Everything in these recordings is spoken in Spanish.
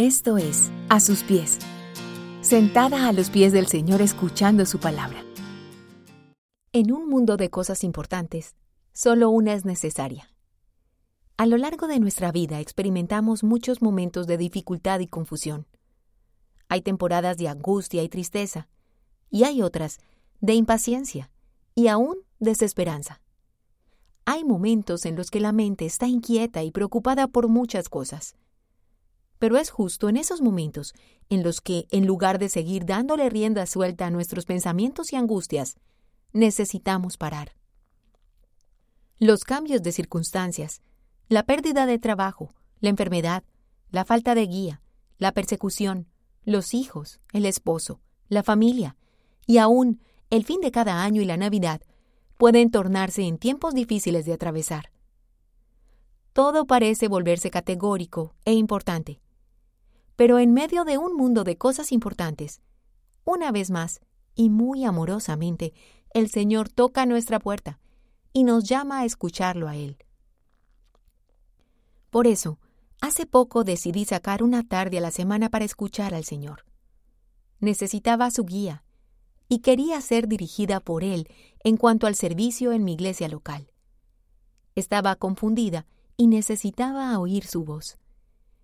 Esto es A sus pies, sentada a los pies del Señor escuchando su palabra. En un mundo de cosas importantes, solo una es necesaria. A lo largo de nuestra vida experimentamos muchos momentos de dificultad y confusión. Hay temporadas de angustia y tristeza, y hay otras de impaciencia y aún desesperanza. Hay momentos en los que la mente está inquieta y preocupada por muchas cosas pero es justo en esos momentos en los que, en lugar de seguir dándole rienda suelta a nuestros pensamientos y angustias, necesitamos parar. Los cambios de circunstancias, la pérdida de trabajo, la enfermedad, la falta de guía, la persecución, los hijos, el esposo, la familia y aún el fin de cada año y la Navidad pueden tornarse en tiempos difíciles de atravesar. Todo parece volverse categórico e importante. Pero en medio de un mundo de cosas importantes, una vez más, y muy amorosamente, el Señor toca nuestra puerta y nos llama a escucharlo a Él. Por eso, hace poco decidí sacar una tarde a la semana para escuchar al Señor. Necesitaba su guía y quería ser dirigida por Él en cuanto al servicio en mi iglesia local. Estaba confundida y necesitaba oír su voz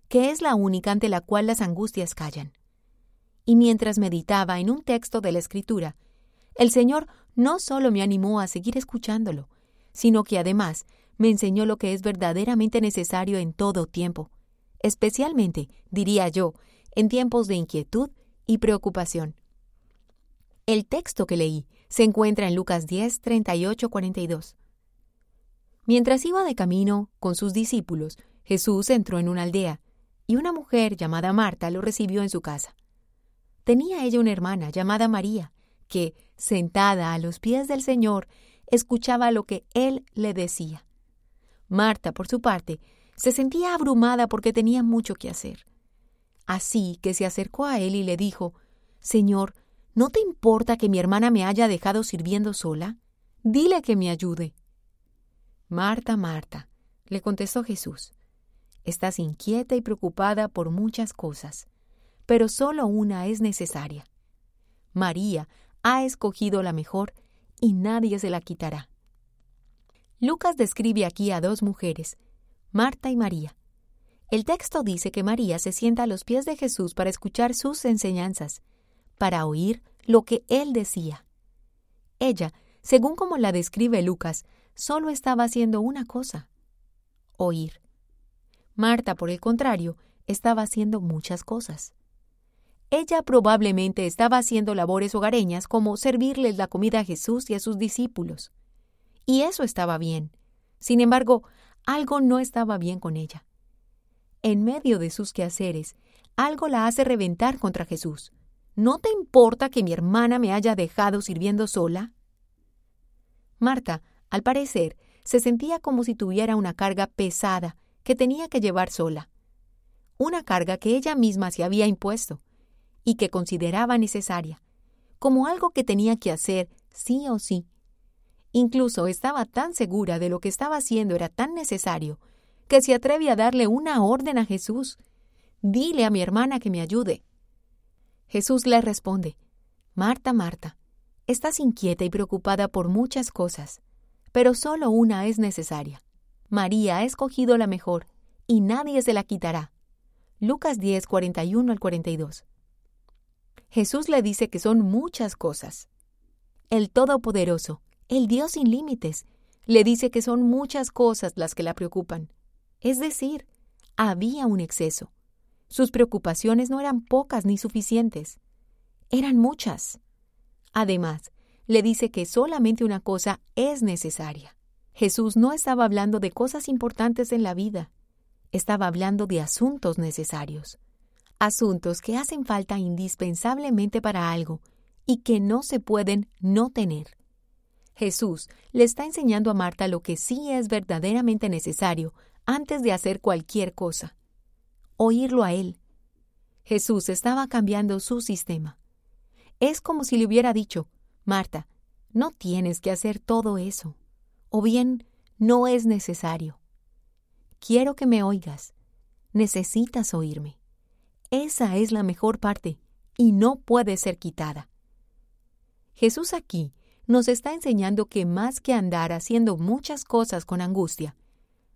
que es la única ante la cual las angustias callan. Y mientras meditaba en un texto de la Escritura, el Señor no solo me animó a seguir escuchándolo, sino que además me enseñó lo que es verdaderamente necesario en todo tiempo, especialmente, diría yo, en tiempos de inquietud y preocupación. El texto que leí se encuentra en Lucas 10, 38, 42. Mientras iba de camino con sus discípulos, Jesús entró en una aldea y una mujer llamada Marta lo recibió en su casa. Tenía ella una hermana llamada María, que, sentada a los pies del Señor, escuchaba lo que él le decía. Marta, por su parte, se sentía abrumada porque tenía mucho que hacer. Así que se acercó a él y le dijo, Señor, ¿no te importa que mi hermana me haya dejado sirviendo sola? Dile que me ayude. Marta, Marta, le contestó Jesús, Estás inquieta y preocupada por muchas cosas, pero solo una es necesaria. María ha escogido la mejor y nadie se la quitará. Lucas describe aquí a dos mujeres, Marta y María. El texto dice que María se sienta a los pies de Jesús para escuchar sus enseñanzas, para oír lo que él decía. Ella, según como la describe Lucas, solo estaba haciendo una cosa, oír. Marta, por el contrario, estaba haciendo muchas cosas. Ella probablemente estaba haciendo labores hogareñas como servirles la comida a Jesús y a sus discípulos. Y eso estaba bien. Sin embargo, algo no estaba bien con ella. En medio de sus quehaceres, algo la hace reventar contra Jesús. ¿No te importa que mi hermana me haya dejado sirviendo sola? Marta, al parecer, se sentía como si tuviera una carga pesada que tenía que llevar sola, una carga que ella misma se había impuesto y que consideraba necesaria, como algo que tenía que hacer sí o sí. Incluso estaba tan segura de lo que estaba haciendo era tan necesario que se atreve a darle una orden a Jesús. Dile a mi hermana que me ayude. Jesús le responde, Marta, Marta, estás inquieta y preocupada por muchas cosas, pero solo una es necesaria. María ha escogido la mejor, y nadie se la quitará. Lucas 10, 41 al 42. Jesús le dice que son muchas cosas. El Todopoderoso, el Dios sin límites, le dice que son muchas cosas las que la preocupan. Es decir, había un exceso. Sus preocupaciones no eran pocas ni suficientes. Eran muchas. Además, le dice que solamente una cosa es necesaria. Jesús no estaba hablando de cosas importantes en la vida, estaba hablando de asuntos necesarios, asuntos que hacen falta indispensablemente para algo y que no se pueden no tener. Jesús le está enseñando a Marta lo que sí es verdaderamente necesario antes de hacer cualquier cosa. Oírlo a Él. Jesús estaba cambiando su sistema. Es como si le hubiera dicho, Marta, no tienes que hacer todo eso o bien no es necesario. Quiero que me oigas. Necesitas oírme. Esa es la mejor parte y no puede ser quitada. Jesús aquí nos está enseñando que más que andar haciendo muchas cosas con angustia,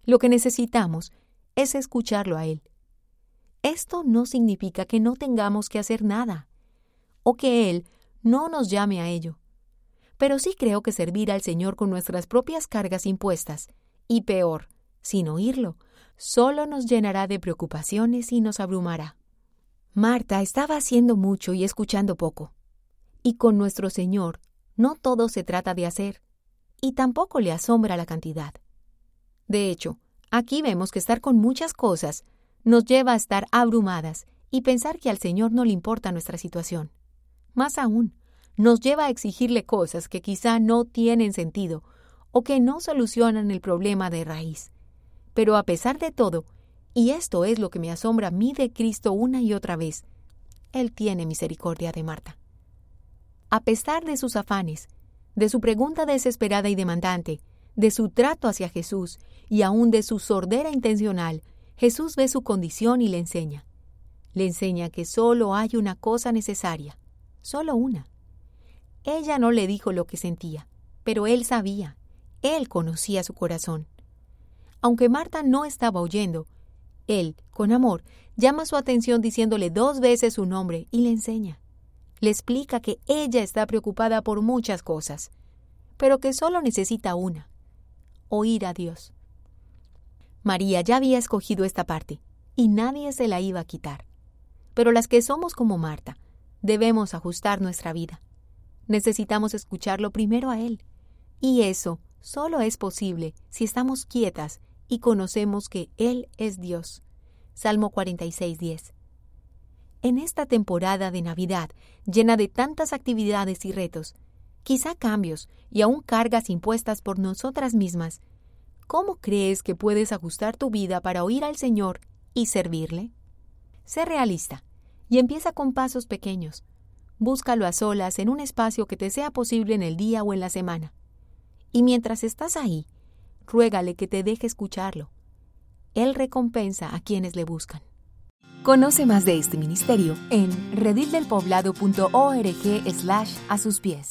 lo que necesitamos es escucharlo a Él. Esto no significa que no tengamos que hacer nada, o que Él no nos llame a ello. Pero sí creo que servir al Señor con nuestras propias cargas impuestas, y peor, sin oírlo, solo nos llenará de preocupaciones y nos abrumará. Marta estaba haciendo mucho y escuchando poco. Y con nuestro Señor no todo se trata de hacer, y tampoco le asombra la cantidad. De hecho, aquí vemos que estar con muchas cosas nos lleva a estar abrumadas y pensar que al Señor no le importa nuestra situación. Más aún, nos lleva a exigirle cosas que quizá no tienen sentido o que no solucionan el problema de raíz. Pero a pesar de todo, y esto es lo que me asombra a mí de Cristo una y otra vez, Él tiene misericordia de Marta. A pesar de sus afanes, de su pregunta desesperada y demandante, de su trato hacia Jesús y aún de su sordera intencional, Jesús ve su condición y le enseña. Le enseña que solo hay una cosa necesaria, solo una. Ella no le dijo lo que sentía, pero él sabía, él conocía su corazón. Aunque Marta no estaba oyendo, él, con amor, llama su atención diciéndole dos veces su nombre y le enseña le explica que ella está preocupada por muchas cosas, pero que solo necesita una, oír a Dios. María ya había escogido esta parte, y nadie se la iba a quitar. Pero las que somos como Marta, debemos ajustar nuestra vida. Necesitamos escucharlo primero a Él, y eso solo es posible si estamos quietas y conocemos que Él es Dios. Salmo 46, en esta temporada de Navidad, llena de tantas actividades y retos, quizá cambios y aún cargas impuestas por nosotras mismas, ¿cómo crees que puedes ajustar tu vida para oír al Señor y servirle? Sé realista y empieza con pasos pequeños. Búscalo a solas en un espacio que te sea posible en el día o en la semana. Y mientras estás ahí, ruégale que te deje escucharlo. Él recompensa a quienes le buscan. Conoce más de este ministerio en redildelpoblado.org slash a sus pies.